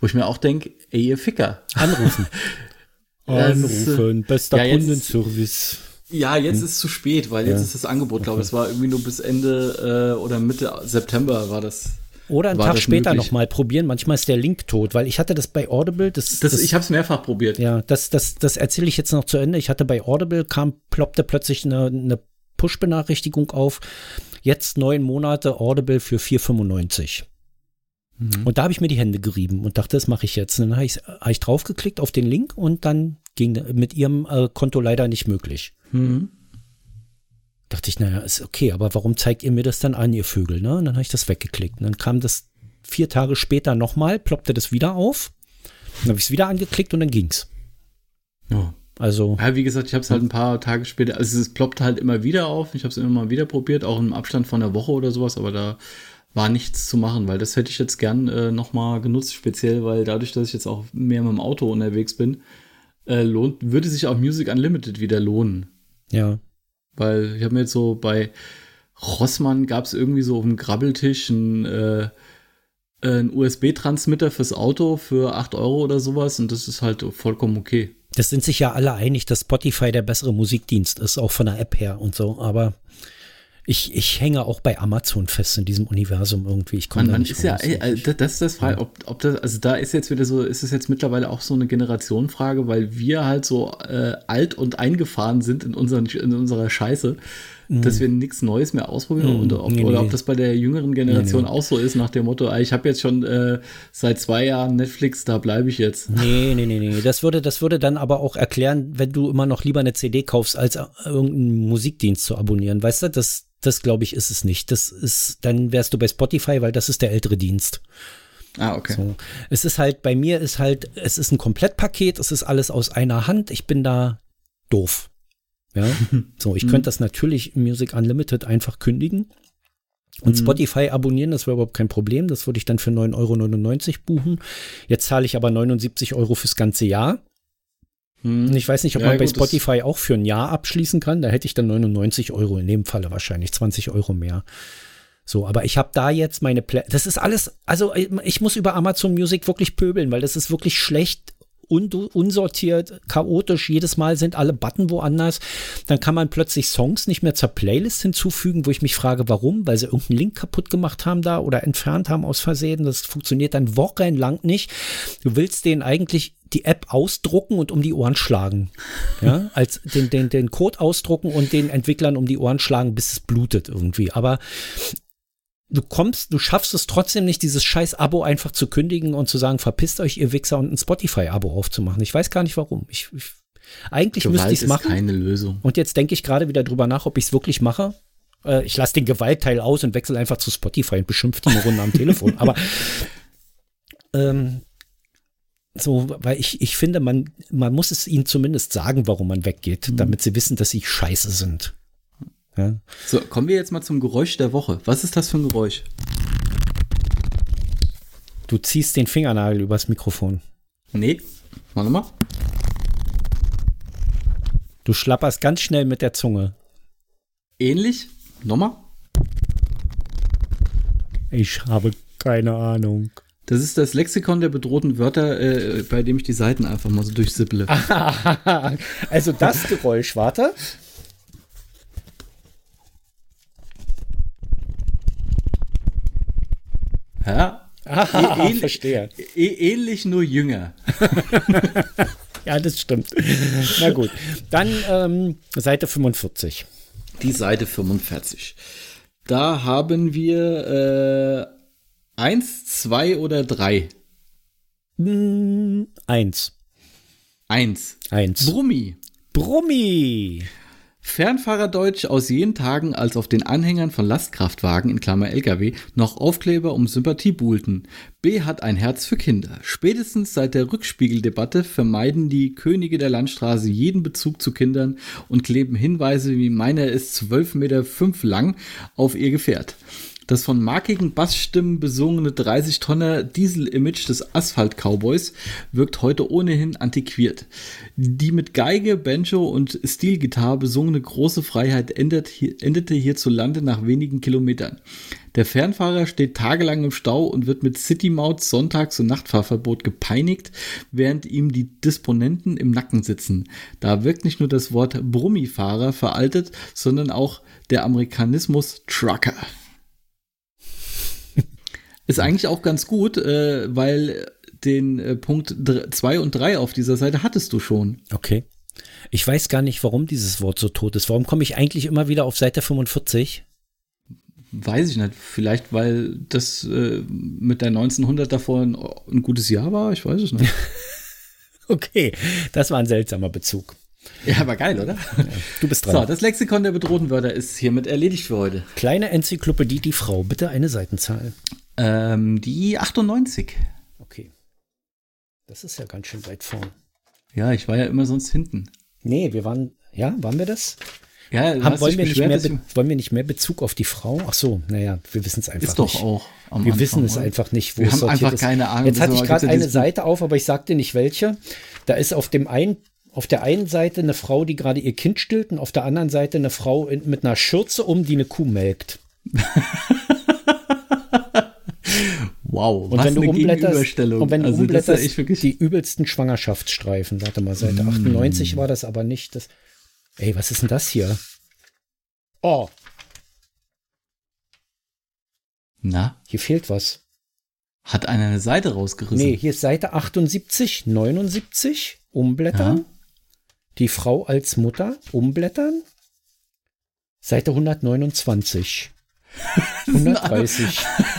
Speaker 1: Wo ich mir auch denke, ey, ihr Ficker.
Speaker 2: Anrufen. [laughs] Anrufen, bester ja, Kundenservice.
Speaker 1: Ja, jetzt hm. ist es zu spät, weil jetzt ist das Angebot, glaube ich, es war irgendwie nur bis Ende äh, oder Mitte September war das.
Speaker 2: Oder einen Tag später nochmal probieren. Manchmal ist der Link tot, weil ich hatte das bei Audible. Das,
Speaker 1: das, das ich habe es mehrfach probiert.
Speaker 2: Ja, das, das, das erzähle ich jetzt noch zu Ende. Ich hatte bei Audible, kam, ploppte plötzlich eine, eine Push-Benachrichtigung auf. Jetzt neun Monate Audible für 4,95. Mhm. Und da habe ich mir die Hände gerieben und dachte, das mache ich jetzt. Und dann habe ich, hab ich draufgeklickt auf den Link und dann ging mit ihrem äh, Konto leider nicht möglich. Mhm. Dachte ich, naja, ist okay, aber warum zeigt ihr mir das dann an, ihr Vögel? Ne? Und dann habe ich das weggeklickt. Und dann kam das vier Tage später nochmal, ploppte das wieder auf. Dann habe ich es wieder angeklickt und dann ging's.
Speaker 1: Ja. Also. Ja, wie gesagt, ich habe es halt ein paar Tage später, also es ploppt halt immer wieder auf. Ich habe es immer mal wieder probiert, auch im Abstand von einer Woche oder sowas, aber da war nichts zu machen, weil das hätte ich jetzt gern äh, nochmal genutzt, speziell, weil dadurch, dass ich jetzt auch mehr mit dem Auto unterwegs bin, äh, lohnt, würde sich auch Music Unlimited wieder lohnen.
Speaker 2: Ja.
Speaker 1: Weil ich habe mir jetzt so bei Rossmann gab es irgendwie so auf dem Grabbeltisch ein, äh, ein USB-Transmitter fürs Auto für 8 Euro oder sowas und das ist halt vollkommen okay.
Speaker 2: Das sind sich ja alle einig, dass Spotify der bessere Musikdienst ist, auch von der App her und so, aber Ich, ich hänge auch bei Amazon fest in diesem Universum irgendwie. Ich komme da nicht
Speaker 1: ist ja,
Speaker 2: raus.
Speaker 1: ey, äh, das ist das Frage, ob, ob das, also da ist jetzt wieder so, ist es jetzt mittlerweile auch so eine Generationenfrage, weil wir halt so äh, alt und eingefahren sind in, unseren, in unserer Scheiße, dass wir nichts Neues mehr ausprobieren
Speaker 2: Mm,
Speaker 1: und ob,
Speaker 2: nee,
Speaker 1: oder
Speaker 2: nee.
Speaker 1: ob das bei der jüngeren Generation
Speaker 2: Nee,
Speaker 1: auch so ist, nach dem Motto, ey, ich habe jetzt schon äh, seit zwei Jahren Netflix, da bleibe ich jetzt.
Speaker 2: Nee, nee, nee, nee. Das würde, das würde dann aber auch erklären, wenn du immer noch lieber eine CD kaufst, als äh, irgendeinen Musikdienst zu abonnieren. Weißt du, das, das glaube ich, ist es nicht. Das ist, dann wärst du bei Spotify, weil das ist der ältere Dienst.
Speaker 1: Ah, okay.
Speaker 2: So. Es ist halt, bei mir ist halt, es ist ein Komplettpaket, es ist alles aus einer Hand. Ich bin da doof. Ja, [laughs] so, ich könnte das natürlich Music Unlimited einfach kündigen und Spotify abonnieren, das wäre überhaupt kein Problem. Das würde ich dann für 9,99 Euro buchen. Jetzt zahle ich aber 79 Euro fürs ganze Jahr. Und ich weiß nicht, ob
Speaker 1: Ja,
Speaker 2: man bei
Speaker 1: gut, das-
Speaker 2: Spotify auch für ein Jahr abschließen kann. Da hätte ich dann 99 Euro, in dem Falle wahrscheinlich 20 Euro mehr. So, aber ich habe da jetzt meine Plä Das ist alles, also ich muss über Amazon Music wirklich pöbeln, weil das ist wirklich schlecht un unsortiert, chaotisch. Jedes Mal sind alle Button woanders. Dann kann man plötzlich Songs nicht mehr zur Playlist hinzufügen, wo ich mich frage, warum? Weil sie irgendeinen Link kaputt gemacht haben da oder entfernt haben aus Versehen. Das funktioniert dann wochenlang nicht. Du willst den eigentlich die App ausdrucken und um die Ohren schlagen. Ja, [laughs] als den, den, den Code ausdrucken und den Entwicklern um die Ohren schlagen, bis es blutet irgendwie. Aber du kommst, du schaffst es trotzdem nicht, dieses scheiß Abo einfach zu kündigen und zu sagen, verpisst euch, ihr Wichser, und ein Spotify-Abo aufzumachen. Ich weiß gar nicht warum. Ich, ich eigentlich müsste
Speaker 1: Gewalt
Speaker 2: ich es
Speaker 1: ist
Speaker 2: machen.
Speaker 1: keine Lösung.
Speaker 2: Und jetzt denke ich gerade wieder drüber nach, ob ich es wirklich mache. Äh, ich lasse den Gewaltteil aus und wechsle einfach zu Spotify und beschimpfe die eine Runde am Telefon. Aber [laughs] ähm, so, weil ich, ich finde, man, man muss es ihnen zumindest sagen, warum man weggeht, damit sie wissen, dass sie scheiße sind. Ja.
Speaker 1: So, kommen wir jetzt mal zum Geräusch der Woche. Was ist das für ein Geräusch?
Speaker 2: Du ziehst den Fingernagel übers Mikrofon.
Speaker 1: Nee, mal nochmal.
Speaker 2: Du schlapperst ganz schnell mit der Zunge.
Speaker 1: Ähnlich. Nochmal.
Speaker 2: Ich habe keine Ahnung.
Speaker 1: Das ist das Lexikon der bedrohten Wörter, äh, bei dem ich die Seiten einfach mal so durchsipple. [laughs]
Speaker 2: also das Geräusch, warte.
Speaker 1: Ja.
Speaker 2: Ah,
Speaker 1: ähnlich,
Speaker 2: verstehe.
Speaker 1: Ä- ähnlich, nur jünger. [laughs]
Speaker 2: Ja, das stimmt. Na gut. Dann ähm, Seite 45.
Speaker 1: Die Seite 45. Da haben wir äh, eins, zwei oder drei.
Speaker 2: Hm, eins.
Speaker 1: Eins.
Speaker 2: Eins.
Speaker 1: Brummi.
Speaker 2: Brummi.
Speaker 1: Fernfahrerdeutsch aus jenen Tagen, als auf den Anhängern von Lastkraftwagen in Klammer LKW noch Aufkleber um Sympathie buhlten. B hat ein Herz für Kinder. Spätestens seit der Rückspiegeldebatte vermeiden die Könige der Landstraße jeden Bezug zu Kindern und kleben Hinweise wie meiner ist 12,5 Meter lang auf ihr Gefährt. Das von markigen Bassstimmen besungene 30-Tonner Diesel-Image des Asphalt-Cowboys wirkt heute ohnehin antiquiert. Die mit Geige, Banjo und Stilgitarre besungene große Freiheit endet endete hierzulande nach wenigen Kilometern. Der Fernfahrer steht tagelang im Stau und wird mit City-Maut, Sonntags- und Nachtfahrverbot gepeinigt, während ihm die Disponenten im Nacken sitzen. Da wirkt nicht nur das Wort Brummifahrer veraltet, sondern auch der Amerikanismus Trucker. Ist eigentlich auch ganz gut, äh, weil den äh, Punkt 2 und 3 auf dieser Seite hattest du schon.
Speaker 2: Okay. Ich weiß gar nicht, warum dieses Wort so tot ist. Warum komme ich eigentlich immer wieder auf Seite 45?
Speaker 1: Weiß ich nicht. Vielleicht, weil das äh, mit der 1900 davor ein, ein gutes Jahr war. Ich weiß es nicht. [laughs]
Speaker 2: Okay, das war ein seltsamer Bezug.
Speaker 1: ja, aber geil, oder?
Speaker 2: Du bist
Speaker 1: So,
Speaker 2: dran.
Speaker 1: das Lexikon der bedrohten Wörter ist hiermit erledigt für heute.
Speaker 2: Kleine Enzyklopädie, die Frau. Bitte eine Seitenzahl.
Speaker 1: Ähm, die 98.
Speaker 2: Okay. Das ist ja ganz schön weit vorn.
Speaker 1: Ja, ich war ja immer sonst hinten.
Speaker 2: Nee, wir waren, ja, waren wir das?
Speaker 1: Ja,
Speaker 2: Haben, wollen, wir nicht mehr, Be- wollen wir nicht mehr Bezug auf die Frau? Ach so, naja, wir wissen es einfach
Speaker 1: ist doch
Speaker 2: nicht.
Speaker 1: auch. am
Speaker 2: Wir
Speaker 1: Anfang,
Speaker 2: wissen es
Speaker 1: oder?
Speaker 2: einfach nicht, wo
Speaker 1: Wir
Speaker 2: es
Speaker 1: haben einfach
Speaker 2: ist.
Speaker 1: keine Ahnung.
Speaker 2: Jetzt hatte ich gerade eine Seite auf, aber ich sagte nicht welche. Da ist auf dem einen, auf der einen Seite eine Frau, die gerade ihr Kind stillt, und auf der anderen Seite eine Frau in, mit einer Schürze um, die eine Kuh melkt. [laughs]
Speaker 1: Wow,
Speaker 2: Und
Speaker 1: was
Speaker 2: wenn du
Speaker 1: eine
Speaker 2: umblätterst, und wenn du
Speaker 1: also,
Speaker 2: umblätterst, die übelsten Schwangerschaftsstreifen. Warte mal, Seite
Speaker 1: Mm.
Speaker 2: 98 war das aber nicht. Das, ey, was ist denn das hier? Oh,
Speaker 1: Na?
Speaker 2: Hier fehlt was.
Speaker 1: Hat einer eine Seite rausgerissen?
Speaker 2: Nee, hier ist Seite 78, 79, umblättern.
Speaker 1: Ja.
Speaker 2: Die Frau als Mutter, umblättern. Seite 129. 130. [laughs]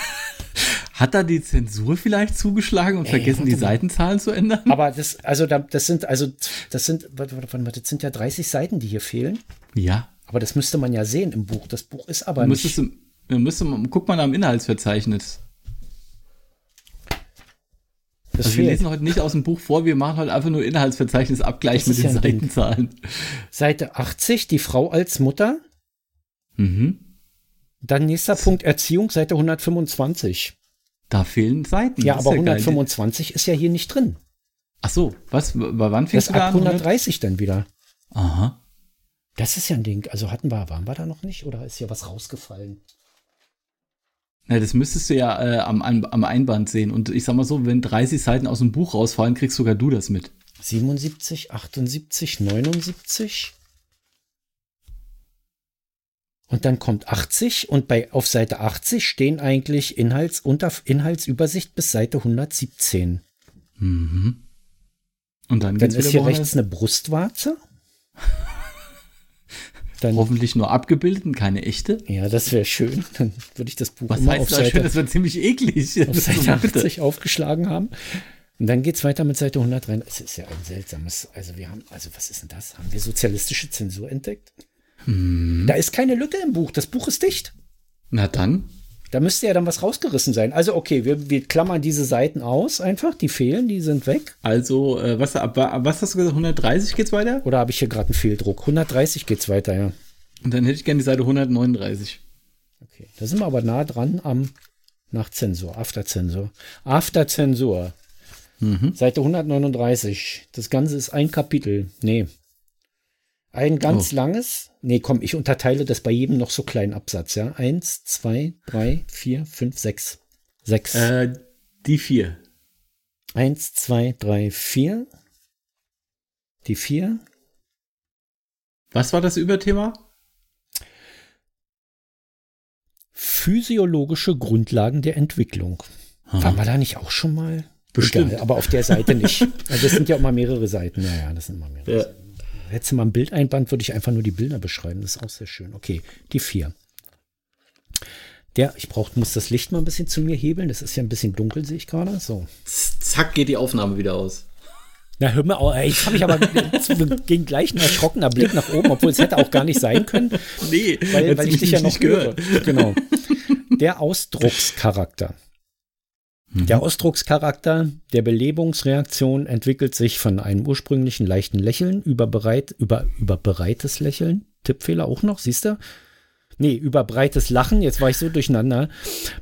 Speaker 1: Hat da die Zensur vielleicht zugeschlagen und
Speaker 2: Ey,
Speaker 1: vergessen, die
Speaker 2: mal.
Speaker 1: Seitenzahlen zu ändern?
Speaker 2: Aber das, also da, das sind, also, das sind, warte, warte, warte, das sind ja 30 Seiten, die hier fehlen.
Speaker 1: Ja.
Speaker 2: Aber das müsste man ja sehen im Buch. Das Buch ist aber
Speaker 1: Dann
Speaker 2: nicht.
Speaker 1: müsstest du, müsste man, guck mal am Inhaltsverzeichnis.
Speaker 2: Das
Speaker 1: Also wir lesen heute nicht aus dem Buch vor, wir machen heute einfach nur Inhaltsverzeichnis Abgleich
Speaker 2: Das
Speaker 1: mit den
Speaker 2: ja Ding.
Speaker 1: Seitenzahlen.
Speaker 2: Seite 80, die Frau als Mutter.
Speaker 1: Mhm.
Speaker 2: Dann nächster Punkt Erziehung, Seite 125.
Speaker 1: Da fehlen Seiten.
Speaker 2: Ja,
Speaker 1: Das ist
Speaker 2: aber
Speaker 1: geil.
Speaker 2: 125 ist ja hier nicht drin.
Speaker 1: Ach so, was? Bei wann
Speaker 2: Das
Speaker 1: fängst
Speaker 2: ist
Speaker 1: du
Speaker 2: ab
Speaker 1: an?
Speaker 2: 130 dann wieder.
Speaker 1: Aha.
Speaker 2: Das ist ja ein Ding. Also hatten wir, waren wir da noch nicht oder ist hier was rausgefallen?
Speaker 1: Na, das müsstest du ja äh, am, am, am Einband sehen. Und ich sag mal so, wenn 30 Seiten aus dem Buch rausfallen, kriegst sogar du das mit.
Speaker 2: 77, 78, 79. Und dann kommt 80 und bei auf Seite 80 stehen eigentlich Inhalts unter Inhaltsübersicht bis Seite 117.
Speaker 1: Mhm. Und dann
Speaker 2: Dann ist hier rechts eine Brustwarze. [laughs] Dann,
Speaker 1: Hoffentlich nur abgebildet und keine echte.
Speaker 2: ja, das wäre schön. Dann würde ich das Buch
Speaker 1: Was
Speaker 2: immer
Speaker 1: heißt
Speaker 2: auf
Speaker 1: das
Speaker 2: Seite,
Speaker 1: schön? Das wird ziemlich eklig. [laughs]
Speaker 2: auf Seite 80 aufgeschlagen haben. Und dann geht es weiter mit Seite 103. Es ist ja ein seltsames, also wir haben, also was ist denn das? Haben wir sozialistische Zensur entdeckt?
Speaker 1: Hm.
Speaker 2: Da ist keine Lücke im Buch. Das Buch ist dicht.
Speaker 1: Na dann.
Speaker 2: Da müsste ja dann was rausgerissen sein. Also okay, wir, wir klammern diese Seiten aus einfach. Die fehlen, die sind weg.
Speaker 1: Also, äh, was, ab, ab was hast du gesagt? 130 geht's weiter?
Speaker 2: Oder habe ich hier gerade einen Fehldruck? 130 geht's weiter, ja.
Speaker 1: Und dann hätte ich gerne die Seite 139.
Speaker 2: Okay, da sind wir aber nah dran am Nachzensor, Afterzensor. Afterzensor. Seite 139. Das Ganze ist ein Kapitel. Nee. Ein ganz
Speaker 1: Oh.
Speaker 2: langes. Nee, komm, ich unterteile das bei jedem noch so kleinen Absatz, ja. Eins, zwei, drei, vier, fünf, sechs. Sechs.
Speaker 1: Äh, die vier.
Speaker 2: Eins, zwei, drei, vier. Die vier.
Speaker 1: Was war das Überthema?
Speaker 2: Physiologische Grundlagen der Entwicklung. Waren wir da nicht auch schon mal?
Speaker 1: Bestimmt.
Speaker 2: Egal, aber auf der Seite nicht. [laughs] Also das sind ja auch mal mehrere Seiten. Naja, das sind immer mehrere
Speaker 1: Ja.
Speaker 2: Seiten. Hättest du mal ein Bild einband, würde ich einfach nur die Bilder beschreiben. Das ist auch sehr schön. Okay, die vier. Der, ich brauch, muss das Licht mal ein bisschen zu mir hebeln. Das ist ja ein bisschen dunkel, sehe ich gerade. So.
Speaker 1: Zack, geht die Aufnahme wieder aus.
Speaker 2: Na, hör mal, auf, jetzt habe ich aber [laughs] ging gleich ein erschrockener Blick nach oben, obwohl es hätte auch gar nicht sein können,
Speaker 1: Nee,
Speaker 2: weil, weil ich dich ja noch
Speaker 1: nicht
Speaker 2: höre. Genau. Der Ausdruckscharakter. Der Ausdruckscharakter der Belebungsreaktion entwickelt sich von einem ursprünglichen leichten Lächeln über, bereit, über, über breites Lächeln. Tippfehler auch noch, siehst du? Nee, über breites Lachen, jetzt war ich so durcheinander,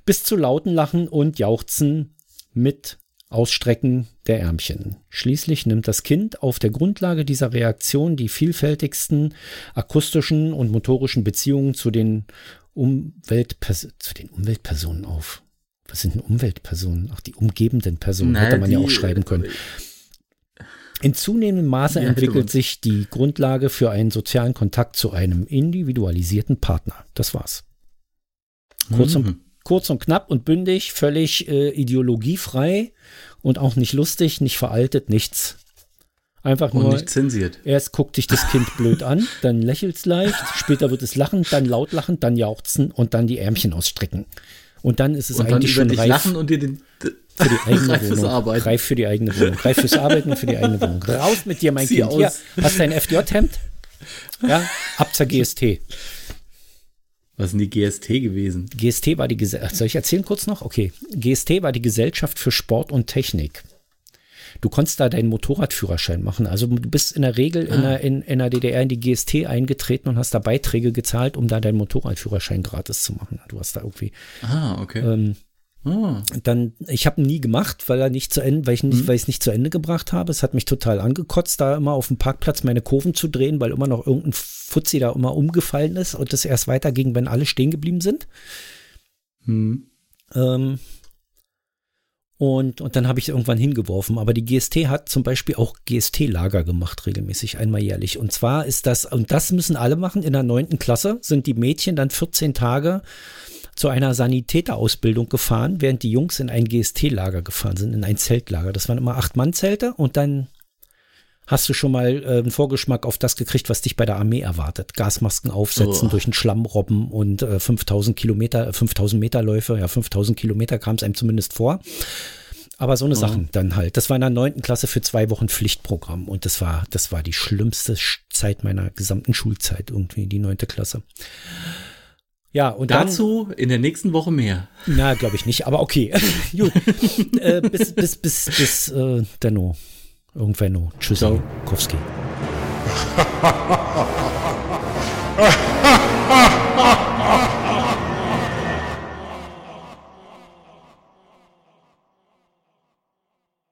Speaker 2: bis zu lauten Lachen und Jauchzen mit Ausstrecken der Ärmchen. Schließlich nimmt das Kind auf der Grundlage dieser Reaktion die vielfältigsten akustischen und motorischen Beziehungen zu den, Umweltpers zu den Umweltpersonen auf. Was sind denn Umweltpersonen? Ach, die umgebenden Personen
Speaker 1: Na,
Speaker 2: hätte man ja
Speaker 1: die-
Speaker 2: auch schreiben können. In zunehmendem Maße
Speaker 1: Ja,
Speaker 2: entwickelt sich die Grundlage für einen sozialen Kontakt zu einem individualisierten Partner. Das war's. Kurz,
Speaker 1: Mhm.
Speaker 2: und, kurz und knapp und bündig, völlig äh, ideologiefrei und auch nicht lustig, nicht veraltet, nichts. Einfach
Speaker 1: Und
Speaker 2: nur,
Speaker 1: nicht zensiert.
Speaker 2: erst guckt dich das Kind blöd an, [laughs] dann lächelt's leicht, später wird es lachen, dann laut lachen, dann jauchzen und dann die Ärmchen ausstrecken. Und dann ist es
Speaker 1: Und
Speaker 2: eigentlich schon reif
Speaker 1: lachen und dir den. [laughs]
Speaker 2: für die eigene
Speaker 1: reif
Speaker 2: Wohnung.
Speaker 1: Arbeiten.
Speaker 2: Reif für die eigene Wohnung. Reif fürs Arbeiten und für die eigene [laughs] Wohnung. Raus mit dir, mein
Speaker 1: Zieh
Speaker 2: Kind. Hier,
Speaker 1: aus.
Speaker 2: hast du ein FJ-Hemd? [laughs] Ja, ab zur GST.
Speaker 1: Was sind die GST gewesen?
Speaker 2: GST war die Gesellschaft. Soll ich erzählen kurz noch? Okay. GST war die Gesellschaft für Sport und Technik. Du konntest da deinen Motorradführerschein machen. Also du bist in der Regel in, der, in, in der DDR in die GST eingetreten und hast da Beiträge gezahlt, um da deinen Motorradführerschein gratis zu machen. Du hast da irgendwie
Speaker 1: Ah, okay.
Speaker 2: ähm,
Speaker 1: ah.
Speaker 2: dann, ich habe ihn nie gemacht, weil er nicht zu Ende, weil ich nicht,
Speaker 1: Mhm.
Speaker 2: weil ich es nicht zu Ende gebracht habe. Es hat mich total angekotzt, da immer auf dem Parkplatz meine Kurven zu drehen, weil immer noch irgendein Fuzzi da immer umgefallen ist und es erst weiterging, wenn alle stehen geblieben sind.
Speaker 1: Hm.
Speaker 2: Ähm, und, und dann habe ich irgendwann hingeworfen. Aber die GST hat zum Beispiel auch GST-Lager gemacht, regelmäßig, einmal jährlich. Und zwar ist das, und das müssen alle machen, in der neunten Klasse sind die Mädchen dann 14 Tage zu einer Sanitäterausbildung gefahren, während die Jungs in ein GST-Lager gefahren sind, in ein Zeltlager. Das waren immer Acht-Mann-Zelte und dann hast du schon mal äh, einen Vorgeschmack auf das gekriegt, was dich bei der Armee erwartet. Gasmasken aufsetzen, oh. durch den Schlamm robben und äh, 5000 Kilometer, 5000 Meter Läufe, ja 5000 Kilometer kam es einem zumindest vor. Aber so eine oh. Sachen dann halt. Das war in der neunten Klasse für zwei Wochen Pflichtprogramm und das war, das war die schlimmste Zeit meiner gesamten Schulzeit irgendwie, die neunte Klasse. Ja, und
Speaker 1: dazu dann, in der nächsten Woche mehr.
Speaker 2: Na, glaube ich nicht, aber okay. [laughs] Gut. äh, bis, bis, bis, bis, äh, Denno. Irgendwann noch. Tschüss, Ciao. Kowski. [laughs]